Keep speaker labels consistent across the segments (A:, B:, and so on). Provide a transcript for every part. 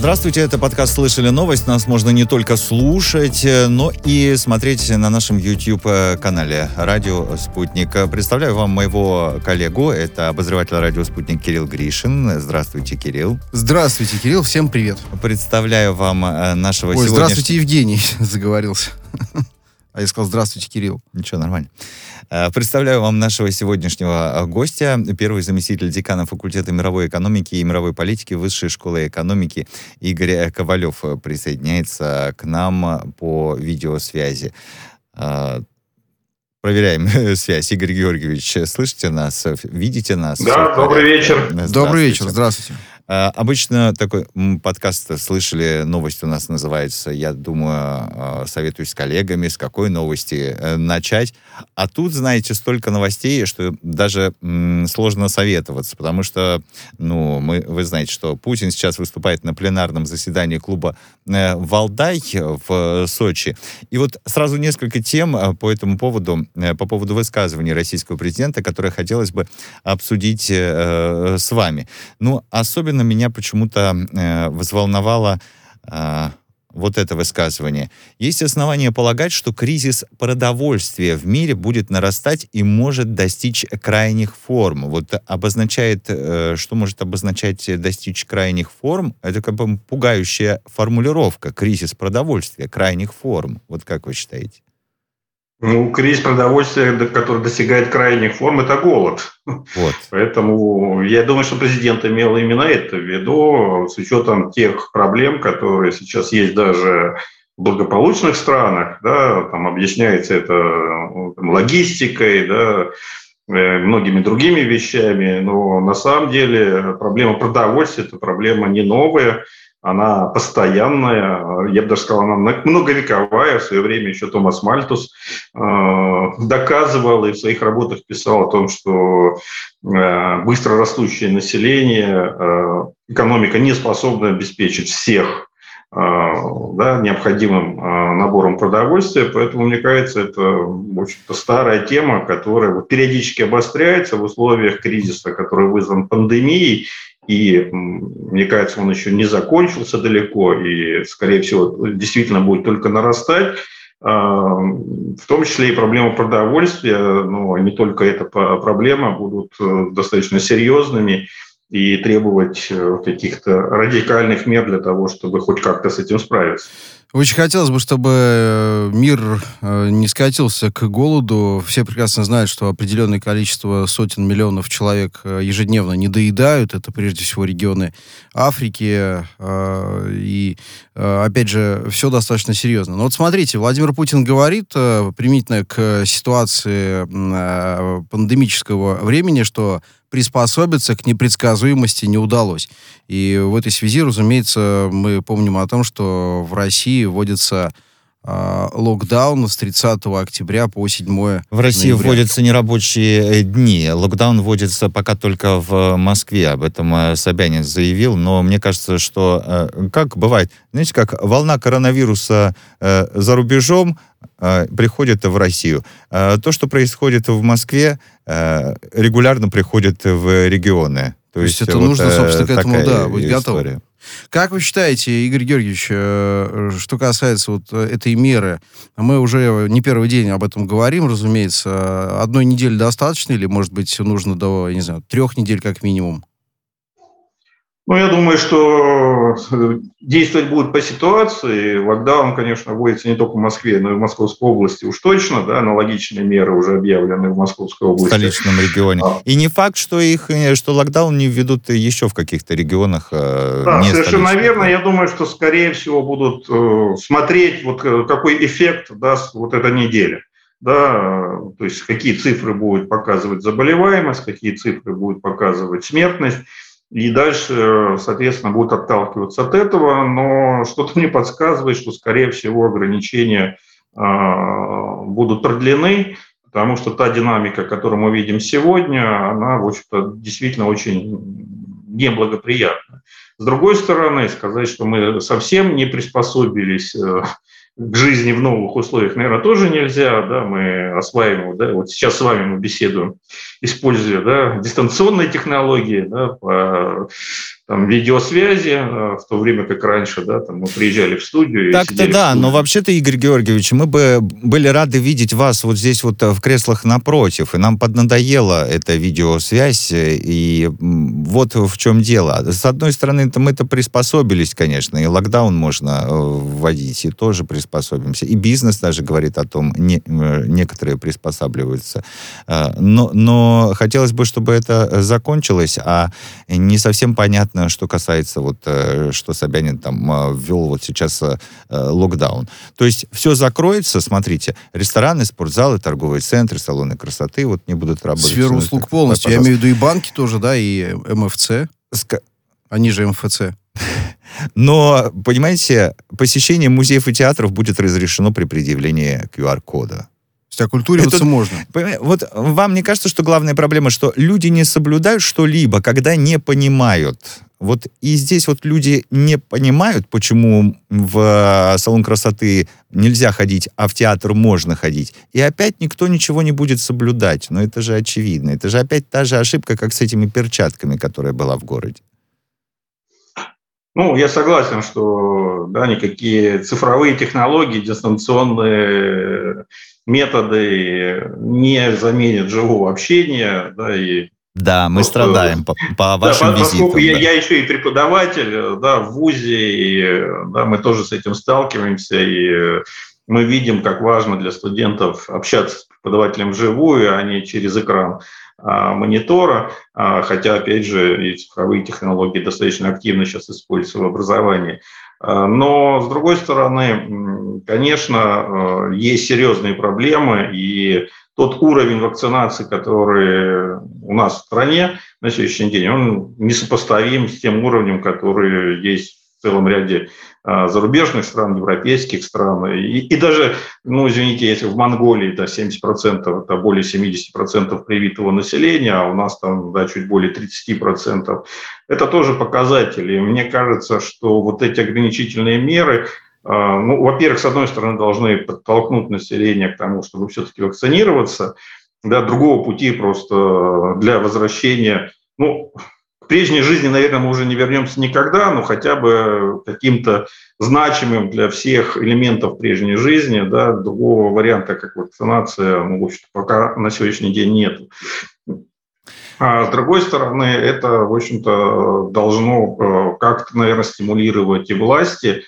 A: Здравствуйте, это подкаст «Слышали новость». Нас можно не только слушать, но и смотреть на нашем YouTube-канале «Радио Спутник». Представляю вам моего коллегу, это обозреватель «Радио Спутник» Кирилл Гришин. Здравствуйте, Кирилл.
B: Здравствуйте, Кирилл, всем привет.
A: Представляю вам э, нашего
B: Ой,
A: сегодняшнего...
B: здравствуйте, Евгений, заговорился. А я сказал, здравствуйте, Кирилл.
A: Ничего, нормально. Э, представляю вам нашего сегодняшнего э, гостя, первый заместитель декана факультета мировой экономики и мировой политики Высшей школы экономики Игорь Ковалев присоединяется к нам по видеосвязи. Э, проверяем связь. Игорь Георгиевич, слышите нас? Видите нас?
C: Да, добрый вечер.
B: Добрый вечер, здравствуйте.
A: А, обычно такой подкаст слышали, новость у нас называется, я думаю, а, советуюсь с коллегами, с какой новости э, начать. А тут, знаете, столько новостей, что даже сложно советоваться, потому что, ну, мы, вы знаете, что Путин сейчас выступает на пленарном заседании клуба э, «Валдай» в Сочи. И вот сразу несколько тем э, по этому поводу, по поводу высказывания российского президента, которые хотелось бы обсудить с вами. Ну, особенно особенно меня почему-то э, взволновало э, вот это высказывание. Есть основания полагать, что кризис продовольствия в мире будет нарастать и может достичь крайних форм. Вот обозначает, э, что может обозначать достичь крайних форм, это как бы пугающая формулировка. Кризис продовольствия, крайних форм. Вот как вы считаете?
C: Ну, кризис продовольствия, который достигает крайних форм, это голод. Вот. Поэтому я думаю, что президент имел именно это в виду, с учетом тех проблем, которые сейчас есть даже в благополучных странах, да, там объясняется это там, логистикой, да, э, многими другими вещами, но на самом деле проблема продовольствия – это проблема не новая, она постоянная, я бы даже сказал, она многовековая. В свое время еще Томас Мальтус э, доказывал и в своих работах писал о том, что э, быстро растущее население, э, экономика не способна обеспечить всех да, необходимым набором продовольствия, поэтому, мне кажется, это, в общем-то, старая тема, которая периодически обостряется в условиях кризиса, который вызван пандемией, и мне кажется, он еще не закончился далеко, и, скорее всего, действительно будет только нарастать. А, в том числе и проблема продовольствия, но не только эта проблема, будут э, достаточно серьезными и требовать э, каких-то радикальных мер для того, чтобы хоть как-то с этим справиться.
B: Очень хотелось бы, чтобы э, мир э, не скатился к голоду. Все прекрасно знают, что определенное количество сотен миллионов человек э, ежедневно не доедают. Это прежде всего регионы Африки. И, опять же, все достаточно серьезно. Но вот смотрите, Владимир Путин говорит, применительно к ситуации пандемического времени, что приспособиться к непредсказуемости не удалось. И в этой связи, разумеется, мы помним о том, что в России вводится локдаун с 30 октября по 7
A: В России
B: ноября.
A: вводятся нерабочие э, дни. Локдаун вводится пока только в Москве. Об этом э, Собянин заявил. Но мне кажется, что, э, как бывает, знаете, как волна коронавируса за рубежом приходит в Россию. То, что происходит в Москве, регулярно приходит в регионы.
B: То, То есть, это вот нужно, собственно, к этому, да, быть готовым. Как вы считаете, Игорь Георгиевич, э, что касается вот этой меры, мы уже не первый день об этом говорим, разумеется, одной недели достаточно или, может быть, нужно до, не знаю, трех недель как минимум?
C: Ну, я думаю, что э, действовать будет по ситуации. Локдаун, конечно, вводится не только в Москве, но и в Московской области уж точно. Да, аналогичные меры уже объявлены в Московской области. В
A: столичном регионе. А. И не факт, что, их, э, что локдаун не введут еще в каких-то регионах.
C: Э, да, совершенно верно. Я думаю, что, скорее всего, будут смотреть, вот какой эффект даст вот эта неделя да, то есть какие цифры будет показывать заболеваемость, какие цифры будет показывать смертность, и дальше, соответственно, будут отталкиваться от этого, но что-то мне подсказывает, что, скорее всего, ограничения а, будут продлены, потому что та динамика, которую мы видим сегодня, она, в общем-то, действительно очень неблагоприятна. С другой стороны, сказать, что мы совсем не приспособились э, к жизни в новых условиях, наверное, тоже нельзя, да, мы осваиваем, да, вот сейчас с вами мы беседуем, используя, да, дистанционные технологии, да, по там, видеосвязи, э, в то время как раньше, да, там мы приезжали в студию.
A: Так-то да, но вообще-то, Игорь Георгиевич, мы бы были рады видеть вас вот здесь вот э, в креслах напротив, и нам поднадоела эта видеосвязь, э, и вот в чем дело. С одной стороны, -то мы-то приспособились, конечно, и локдаун можно вводить, и тоже приспособимся, и бизнес даже говорит о том, не, некоторые приспосабливаются, но, но хотелось бы, чтобы это закончилось, а не совсем понятно, что касается вот, э, что Собянин там э, ввел вот сейчас локдаун. То есть все закроется, смотрите, рестораны, спортзалы, торговые центры, салоны красоты вот не будут работать.
B: Сфера услуг полностью. Я имею в виду и банки тоже, да, и МФЦ. Ск... Они же МФЦ.
A: Но, понимаете, посещение музеев и театров будет разрешено при предъявлении QR-кода.
B: То есть оккультуриваться Это, можно.
A: Вот вам не кажется, что главная проблема, что люди не соблюдают что-либо, когда не понимают вот и здесь вот люди не понимают, почему в салон красоты нельзя ходить, а в театр можно ходить. И опять никто ничего не будет соблюдать. Но это же очевидно. Это же опять та же ошибка, как с этими перчатками, которая была в городе.
C: Ну, я согласен, что да, никакие цифровые технологии, дистанционные методы не заменят живого общения, да, и
A: да, мы Просто, страдаем по, по вашим да, визитам. Поскольку
C: да. я, я еще и преподаватель да, в ВУЗе, и да, мы тоже с этим сталкиваемся, и мы видим, как важно для студентов общаться с преподавателем вживую, а не через экран а, монитора, а, хотя, опять же, и цифровые технологии достаточно активно сейчас используются в образовании. А, но, с другой стороны, конечно, есть серьезные проблемы, и тот уровень вакцинации, который у нас в стране на сегодняшний день, он несопоставим с тем уровнем, который есть в целом ряде а, зарубежных стран, европейских стран. И, и даже, ну, извините, если в Монголии да, 70%, это более 70% привитого населения, а у нас там да, чуть более 30%, это тоже показатели. Мне кажется, что вот эти ограничительные меры, ну, во-первых, с одной стороны, должны подтолкнуть население к тому, чтобы все-таки вакцинироваться. Да, другого пути просто для возвращения, ну, к прежней жизни, наверное, мы уже не вернемся никогда, но хотя бы каким-то значимым для всех элементов прежней жизни, да, другого варианта, как вакцинация, ну, в общем пока на сегодняшний день нет. А с другой стороны, это, в общем-то, должно э, как-то, наверное, стимулировать и власти, а,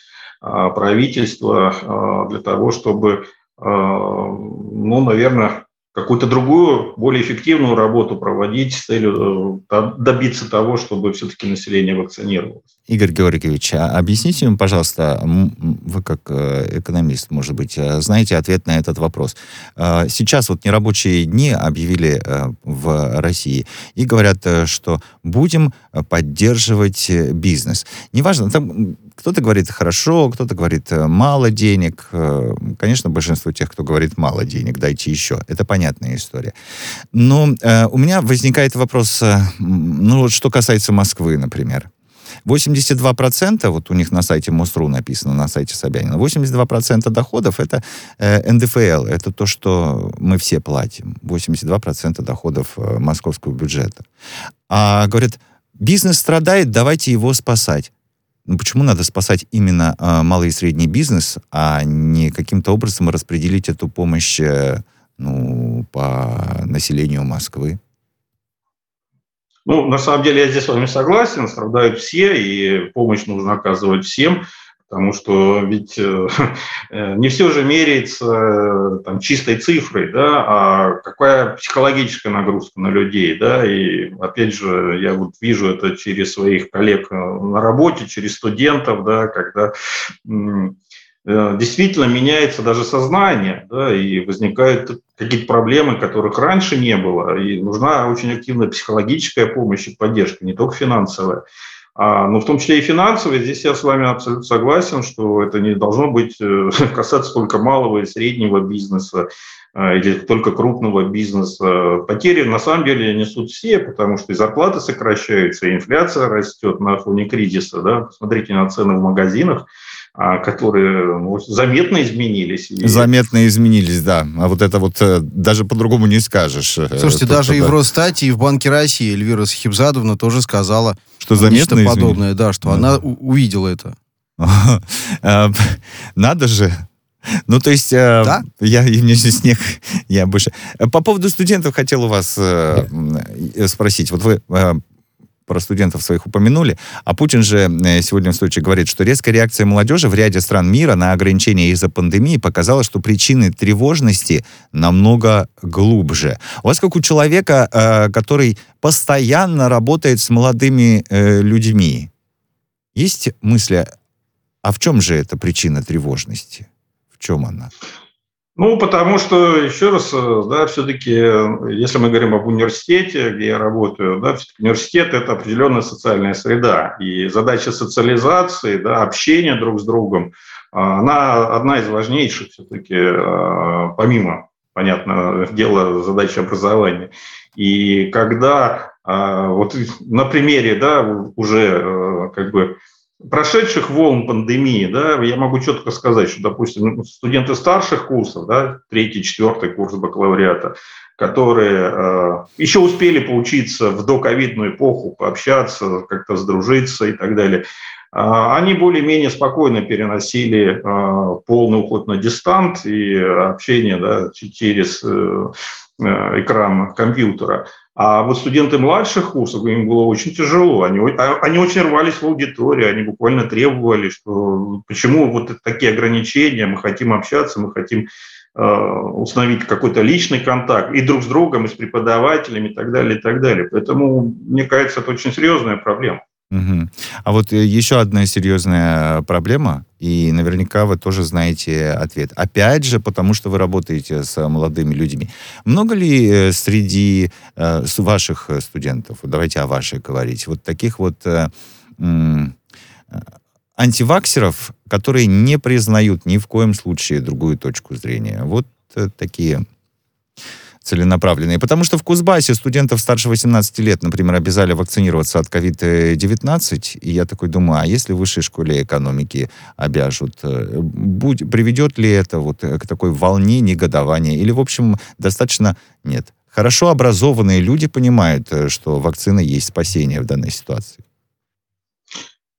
C: правительства а, для того, чтобы, а, ну, наверное, какую-то другую, более эффективную работу проводить с целью э, добиться того, чтобы все-таки население вакцинировалось.
A: Игорь Георгиевич, а объясните мне, пожалуйста, вы как э, экономист, может быть, э, знаете ответ на этот вопрос. Сейчас вот нерабочие дни объявили в России и говорят, что будем поддерживать бизнес. Неважно, там кто-то говорит хорошо, кто-то говорит мало денег. Конечно, большинство тех, кто говорит мало денег, дайте еще. Это понятная история. Но э, у меня возникает вопрос, э, ну вот что касается Москвы, например. 82%, вот у них на сайте МОСРУ написано, на сайте Собянина, 82% доходов это э, НДФЛ, это то, что мы все платим. 82% доходов э, московского бюджета. А говорят, бизнес страдает, давайте его спасать. Ну, почему надо спасать именно э, малый и средний бизнес, а не каким-то образом распределить эту помощь э, ну, по населению Москвы?
C: Ну, на самом деле я здесь с вами согласен, страдают все, и помощь нужно оказывать всем, потому что ведь э, не все же меряется э, там, чистой цифрой, да, а какая психологическая нагрузка на людей, да, и опять же, я вот вижу это через своих коллег э, на работе, через студентов, да, когда Э, действительно меняется даже сознание, да, и возникают какие-то проблемы, которых раньше не было, и нужна очень активная психологическая помощь и поддержка, не только финансовая. А, но в том числе и финансовая, здесь я с вами абсолютно согласен, что это не должно быть э, касаться только малого и среднего бизнеса. а, или только крупного бизнеса. Потери на самом деле несут все, потому что и зарплаты сокращаются, и инфляция растет на фоне кризиса. Да? Посмотрите на цены в магазинах, которые ну, заметно изменились.
A: Заметно изменились, да. А вот это вот э, даже по-другому не скажешь.
B: Э, Слушайте, Тут, даже да. и в Росстате, и в Банке России Эльвира Сахибзадовна тоже сказала
A: что заметно
B: нечто подобное, да, что да. она увидела это.
A: Надо же, ну, то есть, э, да? я, мне здесь снег, я больше... По поводу студентов хотел у вас э, спросить. Вот вы э, про студентов своих упомянули, а Путин же э, сегодня в случае говорит, что резкая реакция молодежи в ряде стран мира на ограничения из-за пандемии показала, что причины тревожности намного глубже. У вас как у человека, э, который постоянно работает с молодыми э, людьми, есть мысли, а в чем же эта причина тревожности? чем она?
C: Ну, потому что, еще раз, э, да, все-таки, если мы говорим об университете, где я работаю, да, университет – это определенная социальная среда. И задача социализации, да, общения друг с другом, а, она одна из важнейших все-таки, помимо, понятно, дела задачи образования. И когда вот на примере, да, уже э, как бы прошедших волн пандемии, да, я могу четко сказать, что, допустим, ну, студенты старших курсов, да, третий, четвертый курс бакалавриата, которые э, еще успели поучиться в доковидную эпоху, пообщаться, как-то сдружиться и так далее, э, они более-менее спокойно переносили э, полный уход на дистант и общение да, через э, э экран компьютера. А вот студенты младших курсов, им было очень тяжело. Они, а, они очень рвались в аудиторию, они буквально требовали, что почему вот такие ограничения, мы хотим общаться, мы хотим э, установить какой-то личный контакт и друг с другом, и с преподавателями, и так далее, и так далее. Поэтому, мне кажется, это очень серьезная проблема.
A: Угу. А вот э, еще одна серьезная проблема, и наверняка вы тоже знаете ответ. Опять же, потому что вы работаете с молодыми людьми. Много ли э, среди э, ваших студентов, давайте о ваших говорить, вот таких вот антиваксеров, которые не признают ни в коем случае другую точку зрения? Вот такие целенаправленные. Потому что в Кузбассе студентов старше 18 лет, например, обязали вакцинироваться от COVID-19. И я такой думаю, а если в высшей школе экономики обяжут, э, будь, приведет ли это вот к такой волне негодования? Или, в общем, достаточно... Нет. Хорошо образованные люди понимают, э, что вакцина есть спасение в данной ситуации.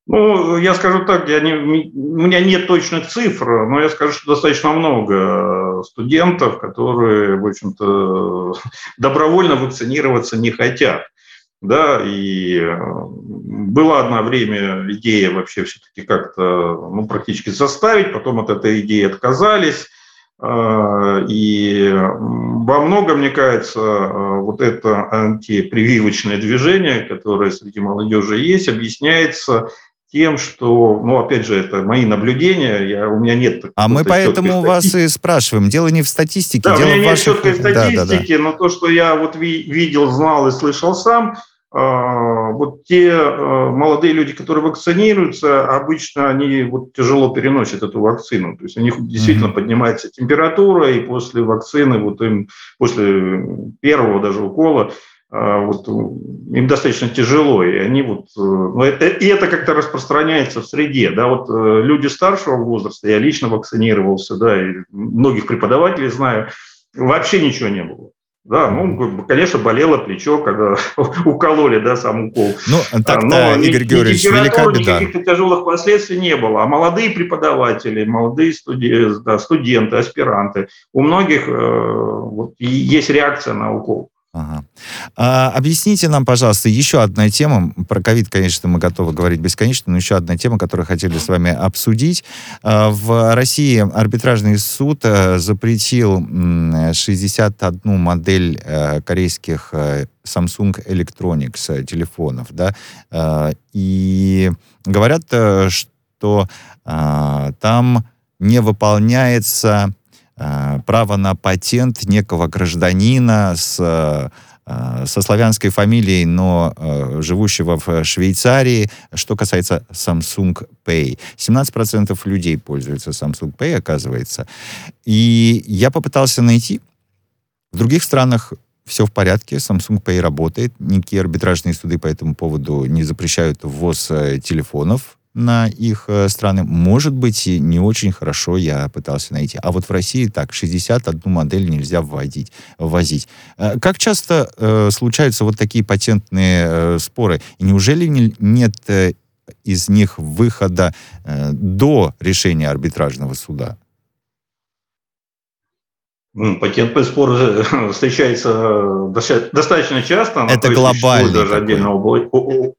C: Ну, я скажу так, я не, у меня нет точных цифр, но я скажу, что достаточно много студентов, которые, в общем-то, добровольно вакцинироваться не хотят. Да, и э, была одна время идея вообще все-таки как-то ну, практически заставить, потом от этой идеи отказались. Э, и во многом, мне кажется, э, вот это антипрививочное движение, которое среди молодежи есть, объясняется тем, что, ну, опять же, это мои наблюдения, я, у меня нет...
A: А мы поэтому вас и спрашиваем. Дело не в статистике,
C: да,
A: дело
C: у меня
A: в ваших...
C: нет четкой статистики, да, да, да. но то, что я вот ви- видел, знал и слышал сам, э, вот те э, молодые люди, которые вакцинируются, обычно они вот тяжело переносят эту вакцину. То есть у них действительно mm-hmm. поднимается температура, и после вакцины, вот им, после первого даже укола, вот, им достаточно тяжело, и они вот, э, ну, это, и это как-то распространяется в среде, да, вот э, люди старшего возраста, я лично вакцинировался, да, и многих преподавателей знаю, вообще ничего не было. Да, ну, конечно, болело плечо, когда укололи, да, сам укол.
A: Ну, так-то, Но Игорь Георгиевич, велика беда.
C: Никаких тяжелых последствий не было. А молодые преподаватели, молодые студенты, да, студенты аспиранты, у многих э, вот, есть реакция на укол.
A: Ага. А, объясните нам, пожалуйста, еще одна тема. Про ковид, конечно, мы готовы говорить бесконечно, но еще одна тема, которую хотели с вами обсудить. А, в России арбитражный суд а, запретил 61 модель а, корейских а, Samsung Electronics телефонов, да, а, и говорят, что а, там не выполняется Э, право на патент некого гражданина с э, со славянской фамилией, но э, живущего в Швейцарии, что касается Samsung Pay. 17% людей пользуются Samsung Pay, оказывается. И я попытался найти В других странах все в порядке, Samsung Pay работает, никакие арбитражные суды по этому поводу не запрещают ввоз э, телефонов на их э, страны. Может быть, не очень хорошо я пытался найти. А вот в России так, 61 модель нельзя вводить, ввозить. Э, как часто э, случаются вот такие патентные э, споры? И неужели не, нет э, из них выхода э, до решения арбитражного суда?
C: Патентный спор встречается достаточно часто.
A: Это глобальный
C: даже отдельно да,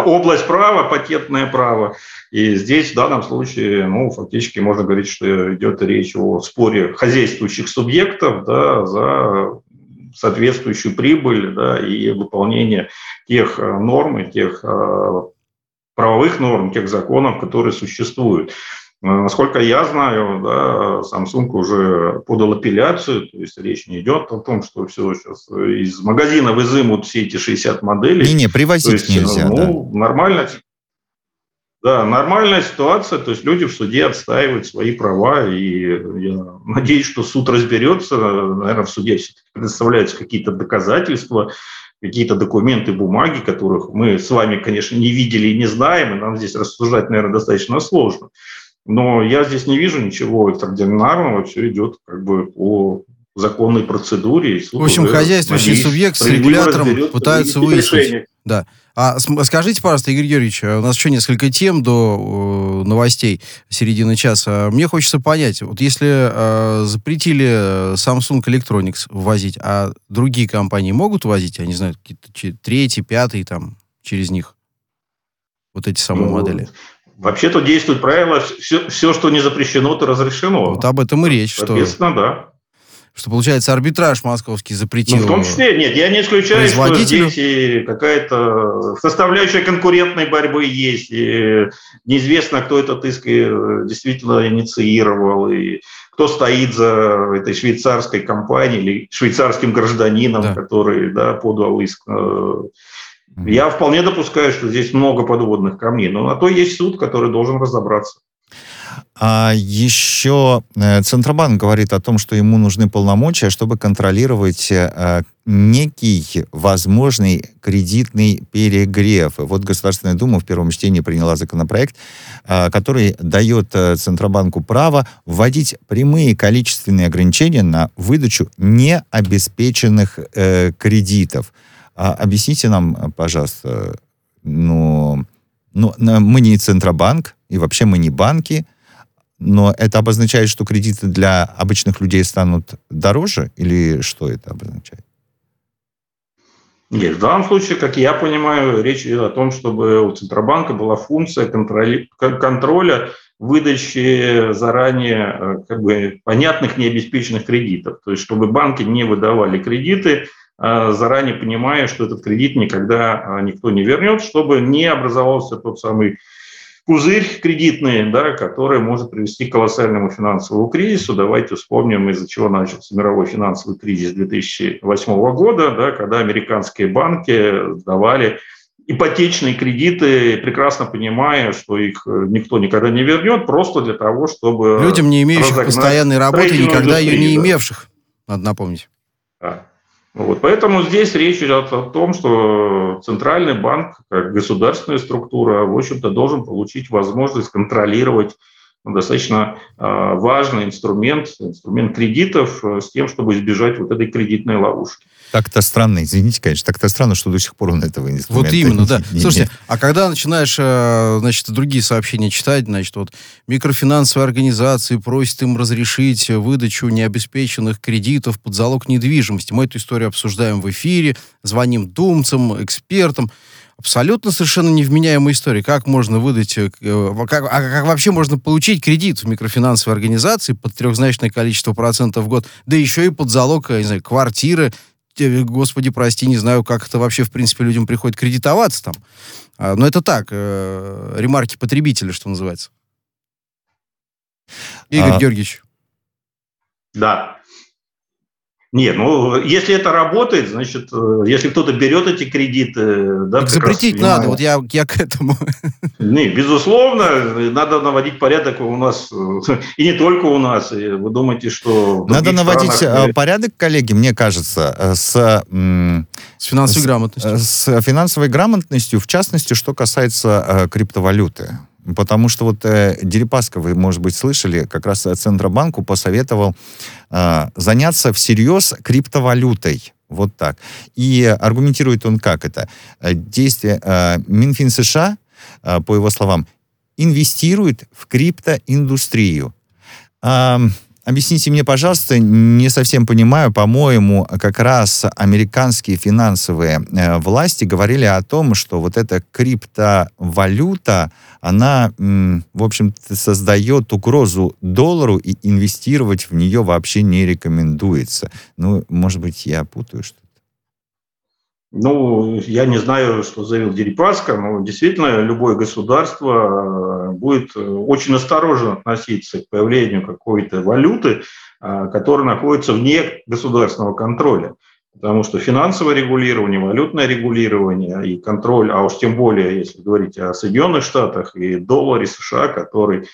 C: область права, патентное право. И здесь в данном случае, ну, фактически можно говорить, что идет речь о споре хозяйствующих субъектов да, за соответствующую прибыль да, и выполнение тех э, норм и тех э, правовых норм, тех законов, которые существуют. Насколько я знаю, да, Samsung уже подал апелляцию, то есть речь не идет о том, что все сейчас из магазина изымут все эти 60 моделей.
A: Не-не, привозить есть, нельзя,
C: ну, да. Нормально, да, нормальная ситуация, то есть люди в суде отстаивают свои права, и я надеюсь, что суд разберется, наверное, в суде предоставляются какие-то доказательства, какие-то документы, бумаги, которых мы с вами, конечно, не видели и не знаем, и нам здесь рассуждать, наверное, достаточно сложно. Но я здесь не вижу ничего экстраординарного, все идет как бы по законной процедуре.
B: В общем, хозяйствующий субъект с регулятором пытаются выяснить. Да. А скажите, пожалуйста, Игорь Георгиевич, а у нас еще несколько тем до э, новостей середины часа. Мне хочется понять, вот если э, запретили Samsung Electronics ввозить, а другие компании могут возить, я не знаю, какие-то третий, пятый там через них? Вот эти самые ну, модели.
C: Вообще-то действует правило, все, все, что не запрещено, то разрешено.
B: Вот об этом и речь.
C: Соответственно, что... да
B: что, получается, арбитраж московский запретил ну,
C: в том числе, нет, я не исключаю, что здесь и какая-то составляющая конкурентной борьбы есть, и неизвестно, кто этот иск действительно инициировал, и кто стоит за этой швейцарской компанией или швейцарским гражданином, да. который да, подал иск э, я вполне допускаю, что здесь много подводных камней, но на то есть суд, который должен разобраться.
A: А еще э, Центробанк говорит о том, что ему нужны полномочия, чтобы контролировать э, некий возможный кредитный перегрев. Вот Государственная Дума в первом чтении приняла законопроект, э, который дает Центробанку право вводить прямые количественные ограничения на выдачу необеспеченных кредитов. А объясните нам, пожалуйста, ну, ну, мы не Центробанк, и вообще мы не банки, но это обозначает, что кредиты для обычных людей станут дороже, или что это обозначает?
C: Нет, в данном случае, как я понимаю, речь идет о том, чтобы у Центробанка была функция контроля, контроля выдачи заранее э, как бы, понятных необеспеченных кредитов. То есть, чтобы банки не выдавали кредиты, заранее понимая, что этот кредит никогда а, никто не вернет, чтобы не образовался тот самый пузырь кредитный, да, который может привести к колоссальному финансовому кризису. Давайте вспомним, из-за чего начался мировой финансовый кризис 2008 года, да, когда американские банки давали ипотечные кредиты, прекрасно понимая, что их э, никто никогда не вернет, просто для того, чтобы...
B: Людям, не имеющих постоянной работы, никогда ее не имевших, надо напомнить.
C: Да. Вот, поэтому здесь речь идет о том, что Центральный банк, как государственная структура, в общем-то, должен получить возможность контролировать достаточно а, важный инструмент, инструмент кредитов э, с тем, чтобы избежать вот этой кредитной ловушки.
A: Так-то странно, извините, конечно, так-то странно, что до сих пор он этого инструмента
B: Вот именно, да. Не, Слушайте, нет. а когда начинаешь, э, значит, другие сообщения читать, значит, вот микрофинансовые организации просят им разрешить выдачу необеспеченных кредитов под залог недвижимости. Мы эту историю обсуждаем в эфире, звоним думцам, экспертам абсолютно совершенно невменяемая история. Как можно выдать, э, как, а как вообще можно получить кредит в микрофинансовой организации под трехзначное количество процентов в год, да еще и под залог, не знаю, квартиры, господи, прости, не знаю, как это вообще, в принципе, людям приходит кредитоваться там. А, но это так, э, ремарки потребителя, что называется. Игорь а... Георгиевич.
C: Да. Нет, ну, если это работает, значит, э, если кто-то берет эти кредиты...
B: Да, так запретить надо, вот я, я к этому.
C: Не, безусловно, надо наводить порядок у нас, э, и не только у нас. И вы думаете, что...
A: Надо наводить странах... Э, порядок, коллеги, мне кажется, с...
B: С финансовой грамотностью.
A: С финансовой грамотностью, в частности, что касается криптовалюты. Потому что вот э, Дерипаска, вы, может быть, слышали, как раз Центробанку посоветовал э, заняться всерьез криптовалютой. Вот так. И аргументирует он как это. Э, действие э, Минфин США, э, по его словам, инвестирует в криптоиндустрию. Э, Объясните мне, пожалуйста, не совсем понимаю, по-моему, как раз американские финансовые э, власти говорили о том, что вот эта криптовалюта, она, в общем-то, создает угрозу доллару, и инвестировать в нее вообще не рекомендуется. Ну, может быть, я путаю что-то.
C: Ну, я не знаю, что заявил Дерипаска, но действительно любое государство э, будет э, очень осторожно относиться к появлению какой-то валюты, э, которая находится вне государственного контроля. Потому что финансовое регулирование, валютное регулирование и контроль, а уж тем более, если говорить о Соединенных Штатах и долларе США, который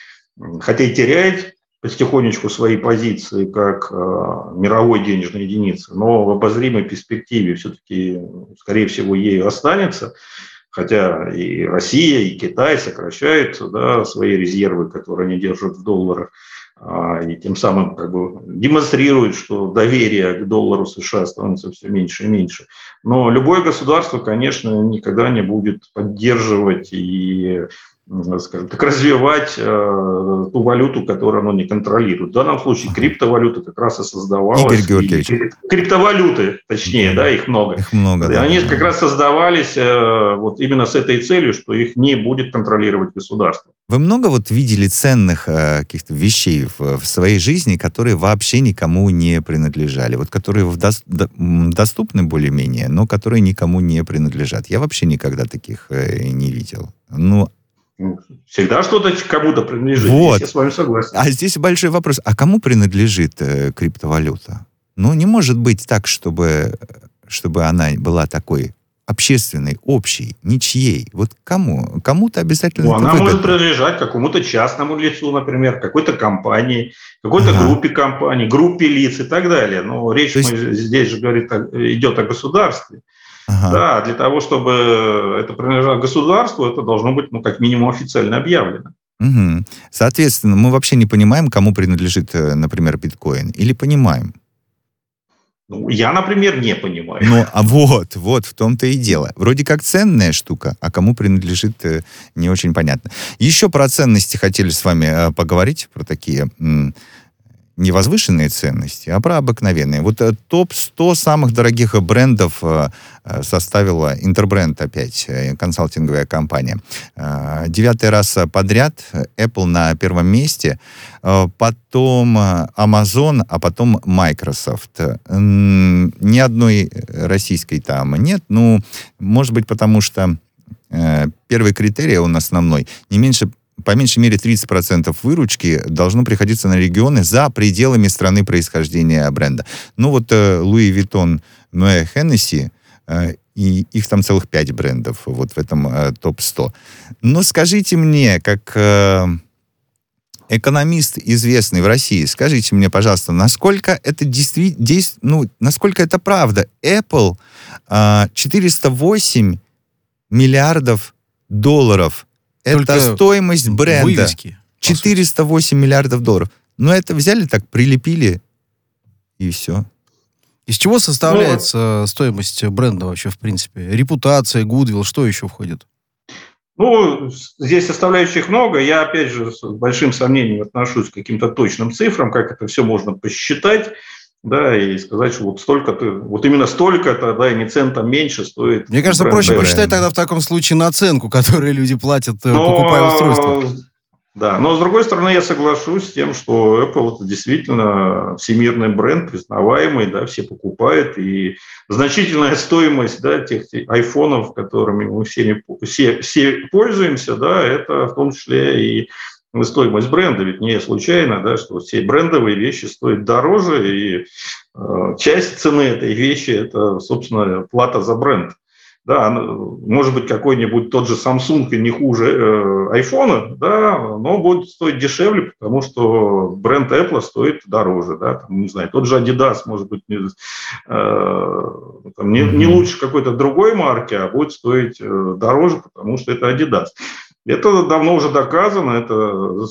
C: хотя и теряет потихонечку свои позиции как э, мировой денежной единицы, но в обозримой перспективе все-таки, скорее всего, ею останется, хотя и Россия, и Китай сокращают да, свои резервы, которые они держат в долларах, э, и тем самым как бы демонстрируют, что доверие к доллару США становится все меньше и меньше. Но любое государство, конечно, никогда не будет поддерживать и скажем так, развивать э, ту валюту, которую оно не контролирует. В данном случае криптовалюта как раз и создавалась.
A: Игорь Георгиевич.
C: И, криптовалюты, точнее, да, их много.
A: Их много,
C: да. Они как раз создавались э, вот именно с этой целью, что их не будет контролировать государство.
A: Вы много вот видели ценных э, каких-то вещей в, в своей жизни, которые вообще никому не принадлежали, вот которые в до, до, доступны более-менее, но которые никому не принадлежат. Я вообще никогда таких э, не видел. Ну,
C: Всегда что-то кому-то принадлежит.
A: Вот. Здесь
C: я с вами согласен.
A: А здесь большой вопрос. А кому принадлежит э, криптовалюта? Ну, не может быть так, чтобы, чтобы она была такой общественной, общей, ничьей. Вот кому? Кому-то обязательно
C: ну, Она выгодно. может принадлежать какому-то частному лицу, например, какой-то компании, какой-то ага. группе компаний, группе лиц и так далее. Но речь есть... мы, здесь же говорит, идет о государстве. Ага. Да, для того, чтобы это принадлежало государству, это должно быть, ну, как минимум, официально объявлено.
A: Угу. Соответственно, мы вообще не понимаем, кому принадлежит, э, например, биткоин, или понимаем?
C: Ну, я, например, не понимаю.
A: Ну, а вот, вот в том-то и дело. Вроде как ценная штука, а кому принадлежит, э, не очень понятно. Еще про ценности хотели с вами э, поговорить, про такие не возвышенные ценности, а про обыкновенные. Вот э, топ-100 самых дорогих брендов э, э, составила Интербренд опять, консалтинговая компания. Девятый раз подряд Apple на первом месте, потом Amazon, а потом Microsoft. Ни одной российской там нет, ну, может быть, потому что первый критерий он основной, не меньше по меньшей мере 30% выручки должно приходиться на регионы за пределами страны происхождения бренда. Ну вот Луи Виттон, Ноэ Хеннесси, и их там целых пять брендов вот в этом э, топ-100. Но скажите мне, как э, экономист известный в России, скажите мне, пожалуйста, насколько это действительно, ну, насколько это правда? Apple э, 408 миллиардов долларов это стоимость бренда. Вывески. 408 миллиардов долларов. Но это взяли так, прилепили, и все.
B: Из чего составляется ну, стоимость бренда вообще, в принципе? Репутация, гудвилл, что еще входит?
C: Ну, здесь составляющих много. Я, опять же, с большим сомнением отношусь к каким-то точным цифрам, как это все можно посчитать да, и сказать, что вот столько-то, вот именно столько-то, да, и не центом меньше стоит.
B: Мне кажется, проще посчитать тогда в таком случае наценку, которую люди платят, э, Но, покупая устройство.
C: Да, но с другой стороны, я соглашусь с тем, что Apple это действительно всемирный бренд, признаваемый, да, все покупают, и значительная стоимость, да, тех айфонов, которыми мы все, все, все пользуемся, да, это в том числе и стоимость бренда, ведь не случайно, да, что все брендовые вещи стоят дороже, и э, часть цены этой вещи – это, собственно, плата за бренд. Да, может быть, какой-нибудь тот же Samsung и не хуже э, iPhone, да, но будет стоить дешевле, потому что бренд Apple стоит дороже, да, там, не знаю, тот же Adidas, может быть, не, э, там, не, не лучше какой-то другой марки, а будет стоить э, дороже, потому что это Adidas. Это давно уже доказано, это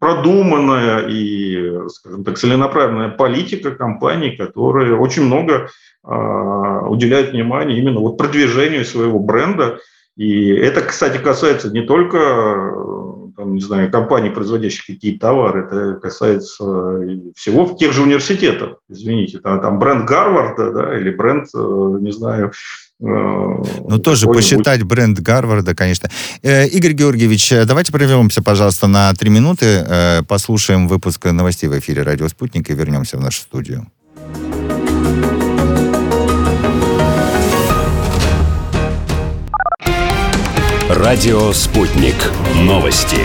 C: продуманная и, скажем так, целенаправленная политика компаний, которые очень много э, уделяют внимания именно вот продвижению своего бренда. И это, кстати, касается не только там, не знаю, компаний, производящих какие-то товары, это касается всего тех же университетов, извините, там, там бренд Гарварда, да, или бренд, э, не знаю,
A: ну, тоже посчитать бренд Гарварда, конечно. Э, Игорь Георгиевич, э, давайте прервемся, пожалуйста, на три минуты, э, послушаем выпуск новостей в эфире «Радио Спутник» и вернемся в нашу студию.
D: Радио «Спутник». Новости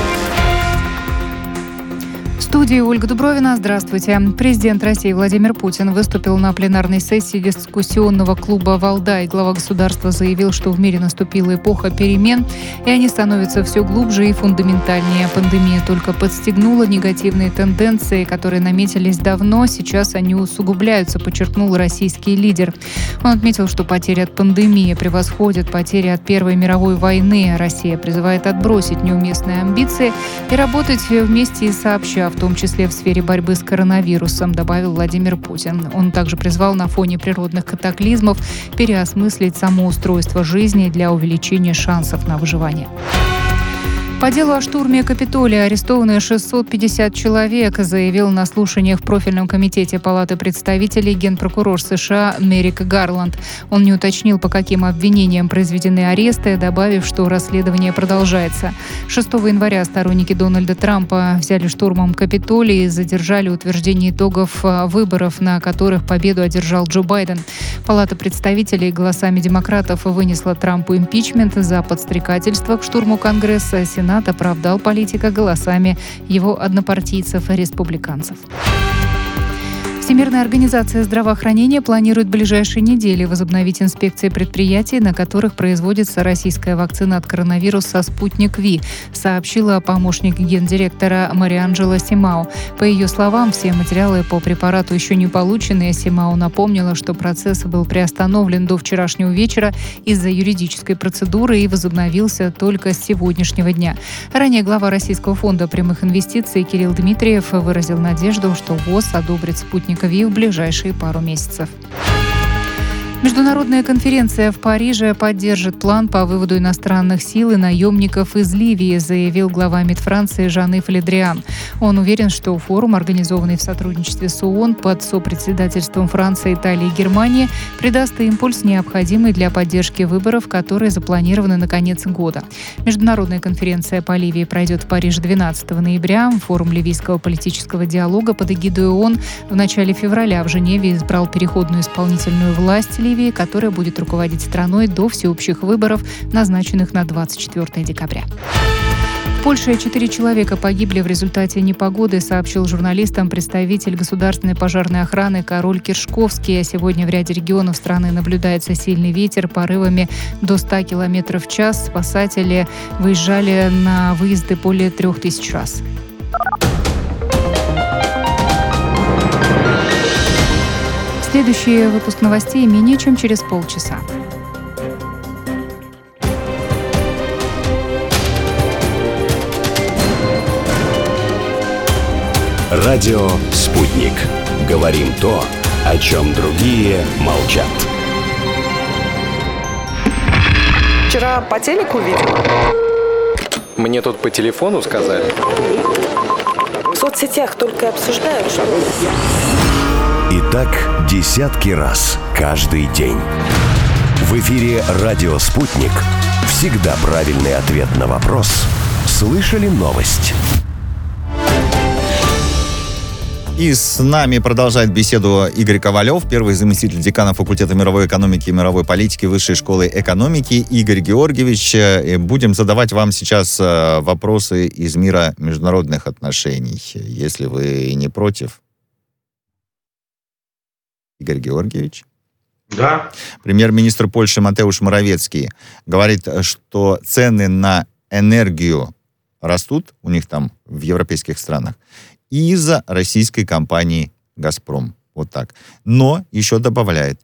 E: студии Ольга Дубровина. Здравствуйте. Президент России Владимир Путин выступил на пленарной сессии дискуссионного клуба «Валдай». Глава государства заявил, что в мире наступила эпоха перемен, и они становятся все глубже и фундаментальнее. Пандемия только подстегнула негативные тенденции, которые наметились давно. Сейчас они усугубляются, подчеркнул российский лидер. Он отметил, что потери от пандемии превосходят потери от Первой мировой войны. Россия призывает отбросить неуместные амбиции и работать вместе и сообща, в том числе в сфере борьбы с коронавирусом, добавил Владимир Путин. Он также призвал на фоне природных катаклизмов переосмыслить само устройство жизни для увеличения шансов на выживание. По делу о штурме Капитолия арестованы 650 человек, заявил на слушаниях в профильном комитете Палаты представителей генпрокурор США Мерик Гарланд. Он не уточнил, по каким обвинениям произведены аресты, добавив, что расследование продолжается. 6 января сторонники Дональда Трампа взяли штурмом Капитолий и задержали утверждение итогов а, выборов, на которых победу одержал Джо Байден. Палата представителей голосами демократов вынесла Трампу импичмент за подстрекательство к штурму Конгресса. Сенат Сенат оправдал политика голосами его однопартийцев-республиканцев. Всемирная организация здравоохранения планирует в ближайшие недели возобновить инспекции предприятий, на которых производится российская вакцина от коронавируса «Спутник Ви», сообщила помощник гендиректора Марианджела Симао. По ее словам, все материалы по препарату еще не получены. Симао напомнила, что процесс был приостановлен до вчерашнего вечера из-за юридической процедуры и возобновился только с сегодняшнего дня. Ранее глава Российского фонда прямых инвестиций Кирилл Дмитриев выразил надежду, что ВОЗ одобрит «Спутник ВИ в ближайшие пару месяцев. Международная конференция в Париже поддержит план по выводу иностранных сил и наемников из Ливии, заявил глава МИД Франции Жан-Ив. Он уверен, что форум, организованный в сотрудничестве с ООН под сопредседательством Франции, Италии и Германии, придаст импульс, необходимый для поддержки выборов, которые запланированы на конец года. Международная конференция по Ливии пройдет в Париже 12 ноября. Форум ливийского политического диалога под эгидой ООН в начале февраля в Женеве избрал переходную исполнительную власть Ливии Ливии, которая будет руководить страной до всеобщих выборов, назначенных на 24 декабря. В Польше четыре человека погибли в результате непогоды, сообщил журналистам представитель государственной пожарной охраны Король Киршковский. Сегодня в ряде регионов страны наблюдается сильный ветер порывами до 100 км в час. Спасатели выезжали на выезды более трех тысяч раз. Следующий выпуск новостей менее чем через полчаса.
D: Радио «Спутник». Говорим то, о чем другие молчат.
F: Вчера по телеку видела.
G: Мне тут по телефону сказали.
F: В соцсетях только обсуждают, что...
D: И так десятки раз каждый день. В эфире «Радио Спутник». Всегда правильный ответ на вопрос. Слышали новость?
A: И с нами продолжает беседу Игорь Ковалев, первый заместитель декана факультета мировой экономики и мировой политики Высшей школы экономики. Игорь Георгиевич, э, будем задавать вам сейчас э, вопросы из мира международных отношений, если вы не против. Игорь Георгиевич.
C: Да.
A: Премьер-министр Польши Матеуш Моровецкий говорит, что цены на энергию растут у них там в европейских странах из-за российской компании «Газпром». Вот так. Но еще добавляет.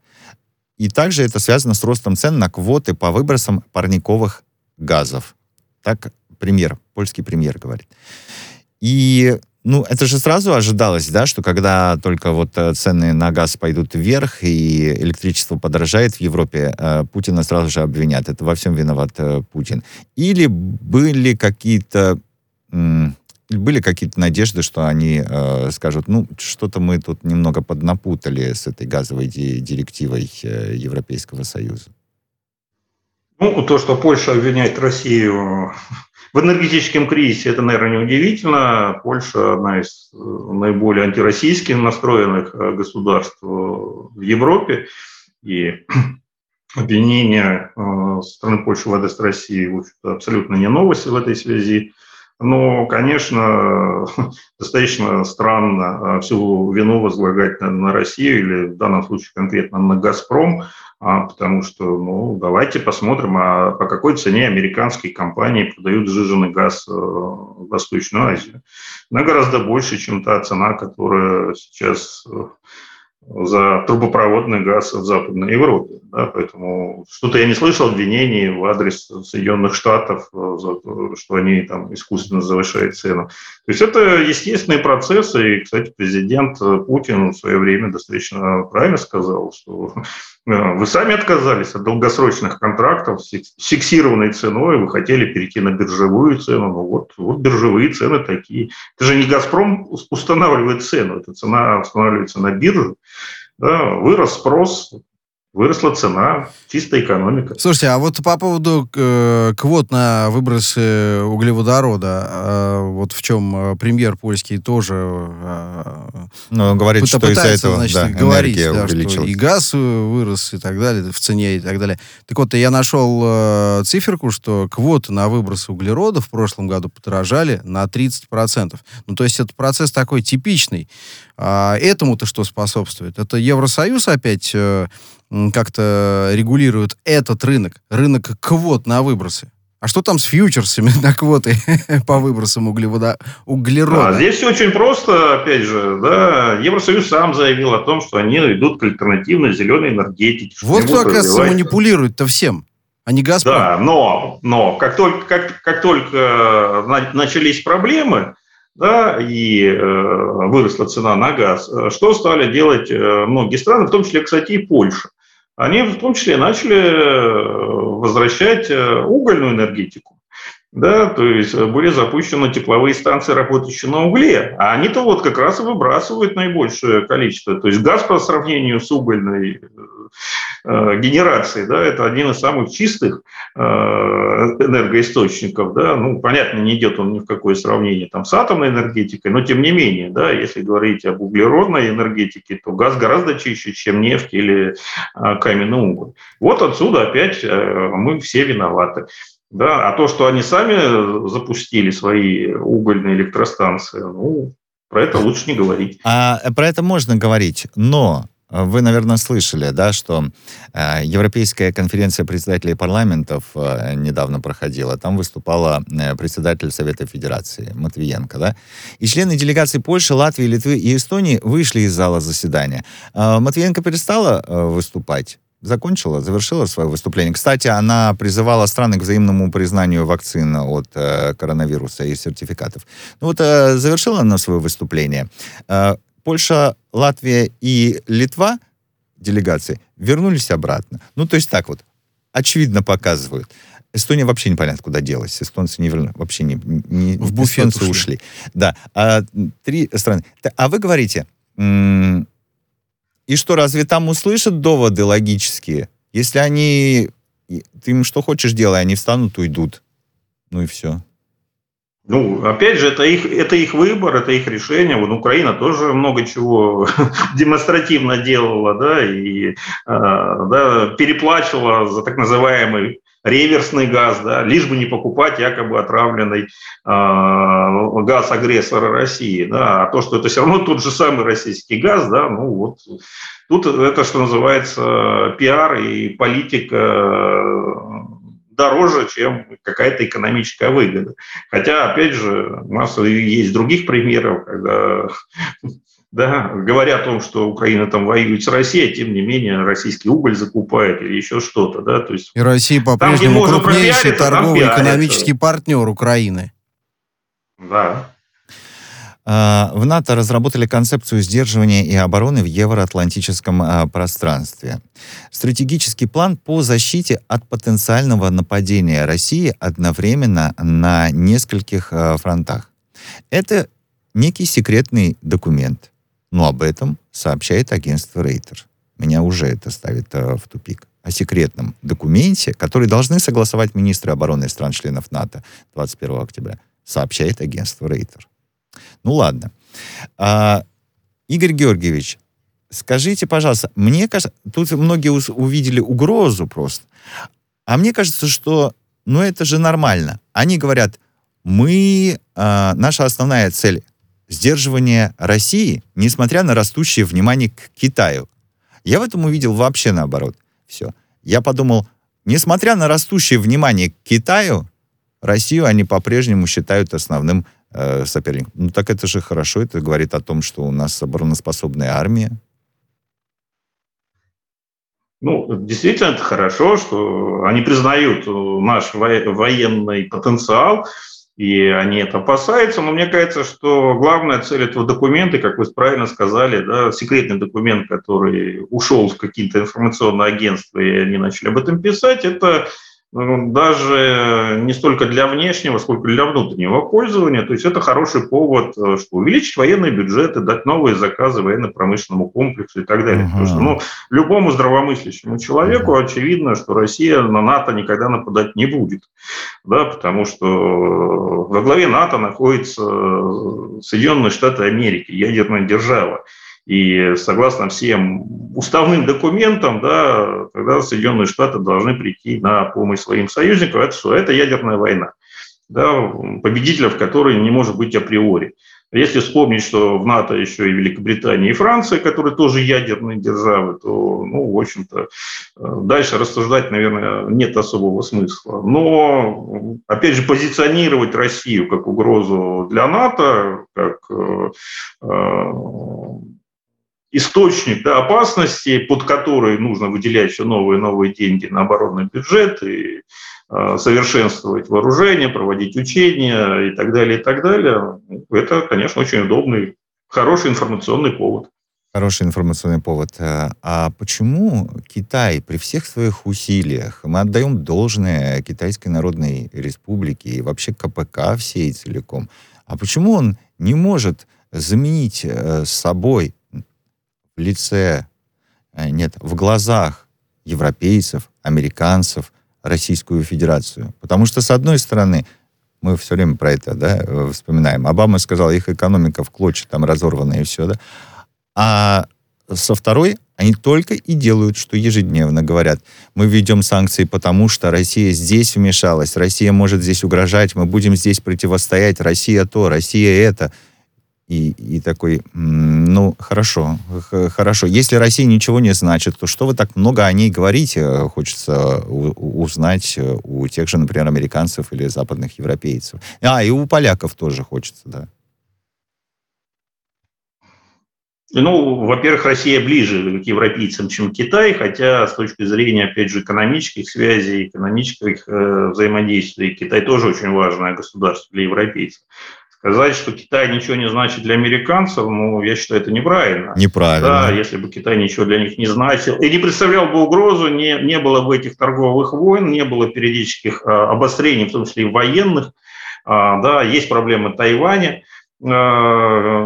A: И также это связано с ростом цен на квоты по выбросам парниковых газов. Так премьер, польский премьер говорит. И ну, это же сразу ожидалось, да, что когда только вот э, цены на газ пойдут вверх и электричество подорожает в Европе, э, Путина сразу же обвинят. Это во всем виноват э, Путин. Или были какие-то были какие-то надежды, что они э, скажут, ну, что-то мы тут немного поднапутали с этой газовой ди- директивой э, Европейского Союза?
C: Ну, то, что Польша обвиняет Россию в энергетическом кризисе, это, наверное, неудивительно. Польша одна из э, наиболее антироссийских настроенных э, государств в Европе. И обвинение э, страны Польши в адрес России абсолютно не новость в этой связи. Но, конечно, достаточно странно а, всю вину возлагать на, Россию или в данном случае конкретно на «Газпром», потому что, ну, давайте посмотрим, а по какой цене американские компании продают сжиженный газ э, в Восточную Азию. Она гораздо больше, чем та цена, которая сейчас э, за трубопроводный газ в Западной Европе. Да, поэтому что-то я не слышал обвинений в адрес Соединенных Штатов, э, за то, что они там искусственно завышают цену. То есть это естественные процессы. И, кстати, президент Путин в свое время достаточно правильно сказал, что э, вы сами отказались от долгосрочных контрактов с фиксированной ценой, вы хотели перейти на биржевую цену, ну вот, вот биржевые цены такие. Это же не «Газпром» устанавливает цену, эта цена устанавливается на бирже. Да, вырос спрос, Выросла цена, чистая экономика.
B: Слушайте, а вот по поводу э, квот на выбросы углеводорода, э, вот в чем э, премьер польский тоже э,
A: ну, говорит, что из-за этого
B: значит, да, говорить, да, что и газ вырос и так далее, в цене и так далее. Так вот, я нашел э, циферку, что квоты на выбросы углерода в прошлом году подорожали на 30%. Ну, то есть это процесс такой типичный. А этому-то что способствует? Это Евросоюз опять... Э, как-то регулируют этот рынок, рынок квот на выбросы. А что там с фьючерсами на квоты по выбросам углевода, углерода?
C: А, здесь все очень просто, опять же. Да, Евросоюз сам заявил о том, что они идут к альтернативной зеленой энергетике.
B: Вот кто, оказывается, манипулирует-то всем. А не Газпром.
C: Да, но, но как, только, как, как только начались проблемы, да, и э, выросла цена на газ, э, что стали делать э, многие страны, в том числе, кстати, и Польша? Они в том числе начали э, возвращать э, угольную энергетику. Да, то есть были запущены тепловые станции, работающие на угле, а они-то вот как раз и выбрасывают наибольшее количество. То есть газ по сравнению с угольной э, генерацией, да, это один из самых чистых э, энергоисточников, да, ну, понятно, не идет он ни в какое сравнение там с атомной энергетикой, но тем не менее, да, если говорить об углеродной энергетике, то газ гораздо чище, чем нефть или э, каменный уголь. Вот отсюда опять э, мы все виноваты. Да, а то, что они сами запустили свои угольные электростанции, ну, про это лучше не говорить.
A: А про это можно говорить, но вы, наверное, слышали, да, что э, Европейская конференция председателей парламентов э, недавно проходила. Там выступала э, председатель Совета Федерации Матвиенко, да. И члены делегаций Польши, Латвии, Литвы и Эстонии вышли из зала заседания. Э, Матвиенко перестала э, выступать закончила, завершила свое выступление. Кстати, она призывала страны к взаимному признанию вакцин от э, коронавируса и сертификатов. Ну вот э, завершила она свое выступление. Э, Польша, Латвия и Литва делегации вернулись обратно. Ну, то есть так вот, очевидно показывают. Эстония вообще непонятно, куда делась. Эстонцы не вернули, вообще не, не в буфет ушли. ушли. Да. А, три страны. А вы говорите, и что, разве там услышат доводы логические? Если они... Ты им что хочешь делай, они встанут, уйдут. Ну и все.
C: Ну, опять же, это их, это их выбор, это их решение. Вот Украина тоже много чего демонстративно делала, да, и а, да, переплачивала за так называемый реверсный газ, да, лишь бы не покупать якобы отравленный э, газ агрессора России, да, а то, что это все равно тот же самый российский газ, да, ну вот тут это, что называется, пиар и политика дороже, чем какая-то экономическая выгода. Хотя, опять же, у нас есть других примеров, когда да, говоря о том, что Украина там воюет с Россией, а тем не менее российский уголь закупает или еще что-то, да, то есть...
B: И Россия по-прежнему крупнейший торговый экономический партнер Украины.
C: Да.
A: А, в НАТО разработали концепцию сдерживания и обороны в евроатлантическом а, пространстве. Стратегический план по защите от потенциального нападения России одновременно на нескольких а, фронтах. Это некий секретный документ, но об этом сообщает агентство Рейтер. Меня уже это ставит в тупик о секретном документе, который должны согласовать министры обороны стран-членов НАТО 21 октября, сообщает агентство Рейтер. Ну ладно. А, Игорь Георгиевич, скажите, пожалуйста, мне кажется, тут многие увидели угрозу просто, а мне кажется, что, ну это же нормально. Они говорят, мы, а, наша основная цель сдерживание России, несмотря на растущее внимание к Китаю. Я в этом увидел вообще наоборот. Все. Я подумал, несмотря на растущее внимание к Китаю, Россию они по-прежнему считают основным э, соперником. Ну так это же хорошо, это говорит о том, что у нас обороноспособная армия.
C: Ну, действительно, это хорошо, что они признают наш военный потенциал, и они это опасаются, но мне кажется, что главная цель этого документа, как вы правильно сказали, да, секретный документ, который ушел в какие-то информационные агентства, и они начали об этом писать, это даже не столько для внешнего, сколько для внутреннего пользования. То есть это хороший повод, э, что увеличить военные бюджеты, дать новые заказы военно-промышленному комплексу и так далее. Uh-huh. Потому что ну, любому здравомыслящему человеку uh-huh. очевидно, что Россия на НАТО никогда нападать не будет. Да, потому что во главе НАТО находится Соединенные Штаты Америки, ядерная держава. И согласно всем уставным документам, да, тогда Соединенные Штаты должны прийти на помощь своим союзникам. Это что? Это ядерная война, да, победителя в которой не может быть априори. Если вспомнить, что в НАТО еще и Великобритания, и Франция, которые тоже ядерные державы, то, ну, в общем-то, дальше рассуждать, наверное, нет особого смысла. Но, опять же, позиционировать Россию как угрозу для НАТО, как э, э, источник да, опасности, под который нужно выделять все новые и новые деньги на оборонный бюджет и э, совершенствовать вооружение, проводить учения и так далее, и так далее. Это, конечно, очень удобный, хороший информационный повод.
A: Хороший информационный повод. Э, а почему Китай при всех своих усилиях, мы отдаем должное Китайской Народной Республике и вообще КПК всей целиком, а почему он не может заменить э, собой в лице, э, нет, в глазах европейцев, американцев, Российскую Федерацию. Потому что, с одной стороны, мы все время про это да, э, вспоминаем. Обама сказал, их экономика в клочья там разорвана и все, да. А со второй они только и делают, что ежедневно говорят, мы введем санкции, потому что Россия здесь вмешалась, Россия может здесь угрожать, мы будем здесь противостоять, Россия то, Россия это и, и такой, ну, хорошо, хорошо. Если Россия ничего не значит, то что вы так много о ней говорите? Хочется узнать э, у тех же, например, американцев или западных европейцев. А, и у поляков тоже хочется, да.
C: Ну, во-первых, Россия ближе к европейцам, чем Китай, хотя с точки зрения, опять же, экономических связей, экономических э, взаимодействий, Китай тоже очень важное государство для европейцев. Сказать, что Китай ничего не значит для американцев, ну, я считаю, это неправильно.
A: Неправильно.
C: Да, если бы Китай ничего для них не значил и не представлял бы угрозу, не, не было бы этих торговых войн, не было периодических а, обострений, в том числе и военных. А, да, есть проблемы Тайваня. А,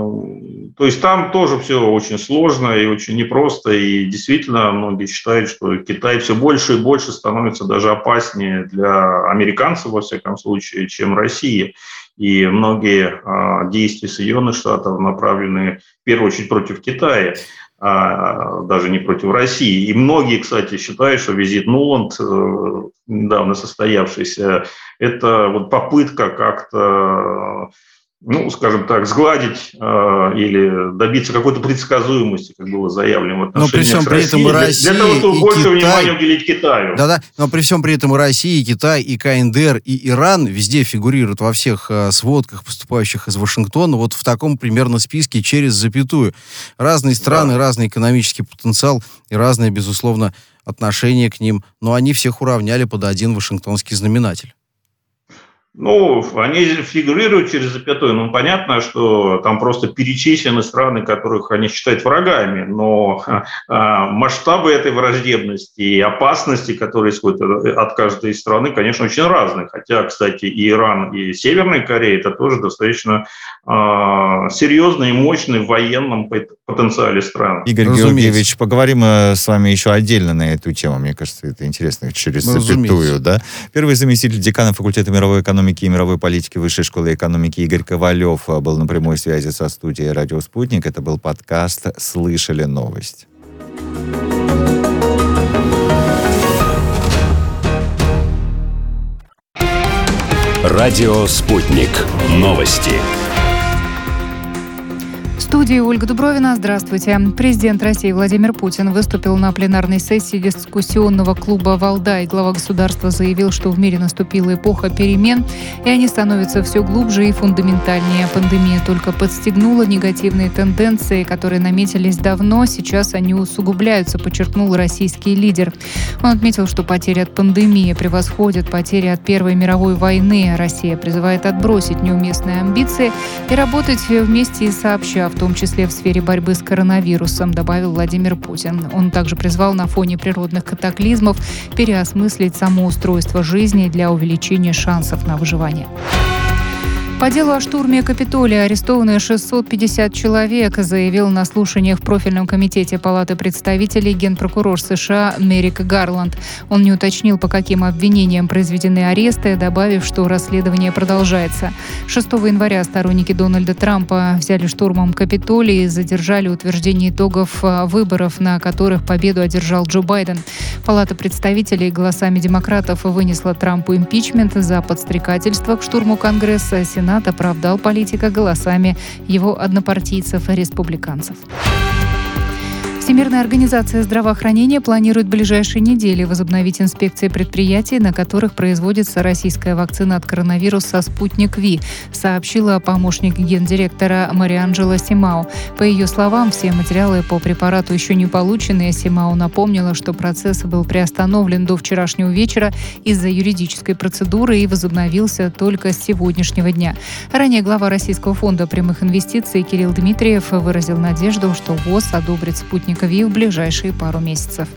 C: то есть там тоже все очень сложно и очень непросто. И действительно, многие считают, что Китай все больше и больше становится даже опаснее для американцев, во всяком случае, чем Россия. И многие а, действия Соединенных Штатов направлены в первую очередь против Китая, а даже не против России. И многие, кстати, считают, что визит Нуланд, э, недавно состоявшийся, это вот попытка как-то ну, скажем так, сгладить э, или добиться какой-то предсказуемости, как было заявлено в отношениях
B: но при всем при этом и Россия,
C: для того, чтобы
B: и
C: больше
B: Китай,
C: внимания уделить Китаю.
B: Да-да, но при всем при этом и Россия, и Китай, и КНДР, и Иран везде фигурируют во всех э, сводках, поступающих из Вашингтона, вот в таком примерно списке через запятую. Разные страны, да. разный экономический потенциал и разное, безусловно, отношение к ним, но они всех уравняли под один вашингтонский знаменатель.
C: Ну, они фигурируют через запятую. Ну, понятно, что там просто перечислены страны, которых они считают врагами, но а, масштабы этой враждебности и опасности, которые исходят от каждой из страны, конечно, очень разные. Хотя, кстати, и Иран, и Северная Корея – это тоже достаточно а, серьезные и мощные в военном потенциале страны.
A: Игорь Разумеется. Георгиевич, поговорим э, с вами еще отдельно на эту тему. Мне кажется, это интересно через запятую. Да? Первый заместитель декана факультета мировой экономики экономики и мировой политики Высшей школы экономики Игорь Ковалев э, был на прямой связи со студией «Радио Спутник». Это был подкаст «Слышали новость».
D: Радио «Спутник». Новости
E: студии Ольга Дубровина. Здравствуйте. Президент России Владимир Путин выступил на пленарной сессии дискуссионного клуба «Валдай». Глава государства заявил, что в мире наступила эпоха перемен, и они становятся все глубже и фундаментальнее. Пандемия только подстегнула негативные тенденции, которые наметились давно. Сейчас они усугубляются, подчеркнул российский лидер. Он отметил, что потери от пандемии превосходят потери от Первой мировой войны. Россия призывает отбросить неуместные амбиции и работать вместе и сообща, в том числе в сфере борьбы с коронавирусом, добавил Владимир Путин. Он также призвал на фоне природных катаклизмов переосмыслить само устройство жизни для увеличения шансов на выживание. По делу о штурме Капитолия арестованы 650 человек, заявил на слушаниях в профильном комитете Палаты представителей генпрокурор США Мерик Гарланд. Он не уточнил, по каким обвинениям произведены аресты, добавив, что расследование продолжается. 6 января сторонники Дональда Трампа взяли штурмом Капитолий и задержали утверждение итогов а, выборов, на которых победу одержал Джо Байден. Палата представителей голосами демократов вынесла Трампу импичмент за подстрекательство к штурму Конгресса. Сенат Сенат оправдал политика голосами его однопартийцев-республиканцев. Всемирная организация здравоохранения планирует в ближайшие недели возобновить инспекции предприятий, на которых производится российская вакцина от коронавируса «Спутник Ви», сообщила помощник гендиректора Марианджела Симао. По ее словам, все материалы по препарату еще не получены. Симао напомнила, что процесс был приостановлен до вчерашнего вечера из-за юридической процедуры и возобновился только с сегодняшнего дня. Ранее глава Российского фонда прямых инвестиций Кирилл Дмитриев выразил надежду, что ВОЗ одобрит «Спутник ВИ в ближайшие пару месяцев.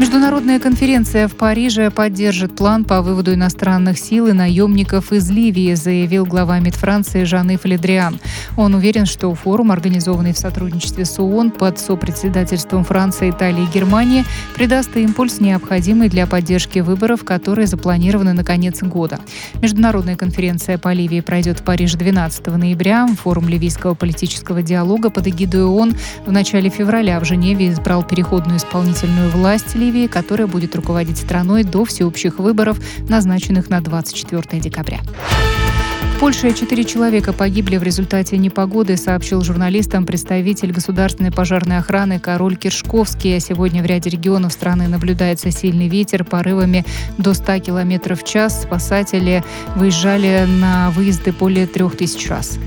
E: Международная конференция в Париже поддержит план по выводу иностранных сил и наемников из Ливии, заявил глава МИД Франции Жан-Ив Ледриан. Он уверен, что форум, организованный в сотрудничестве с ООН под сопредседательством Франции, Италии и Германии, придаст импульс, необходимый для поддержки выборов, которые запланированы на конец года. Международная конференция по Ливии пройдет в Париже 12 ноября. Форум ливийского политического диалога под эгидой ООН в начале февраля в Женеве избрал переходную исполнительную власть Ливии Ливии, которая будет руководить страной до всеобщих выборов, назначенных на 24 декабря. В Польше четыре человека погибли в результате непогоды, сообщил журналистам представитель государственной пожарной охраны Король Киршковский. Сегодня в ряде регионов страны наблюдается сильный ветер порывами до 100 км в час. Спасатели выезжали на выезды более трех тысяч раз.